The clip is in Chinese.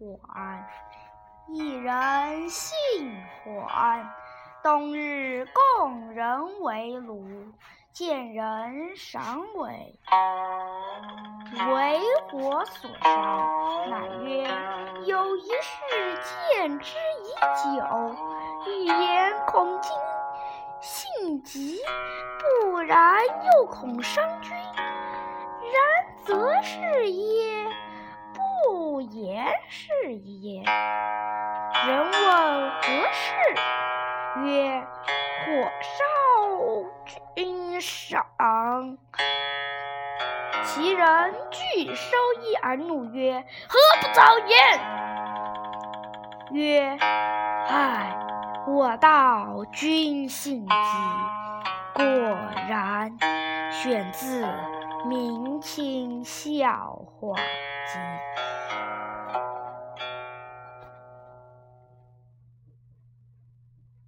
缓。一人信缓。冬日供人为炉，见人赏尾为火所烧。乃曰：“有一事见之已久，欲言恐惊性急，不然又恐伤君。然则是也，是也。”人问何事？曰：火烧君赏。其人具收衣而怒曰：何不早言？曰：唉，我道君信急。果然，选自《明清笑话集》。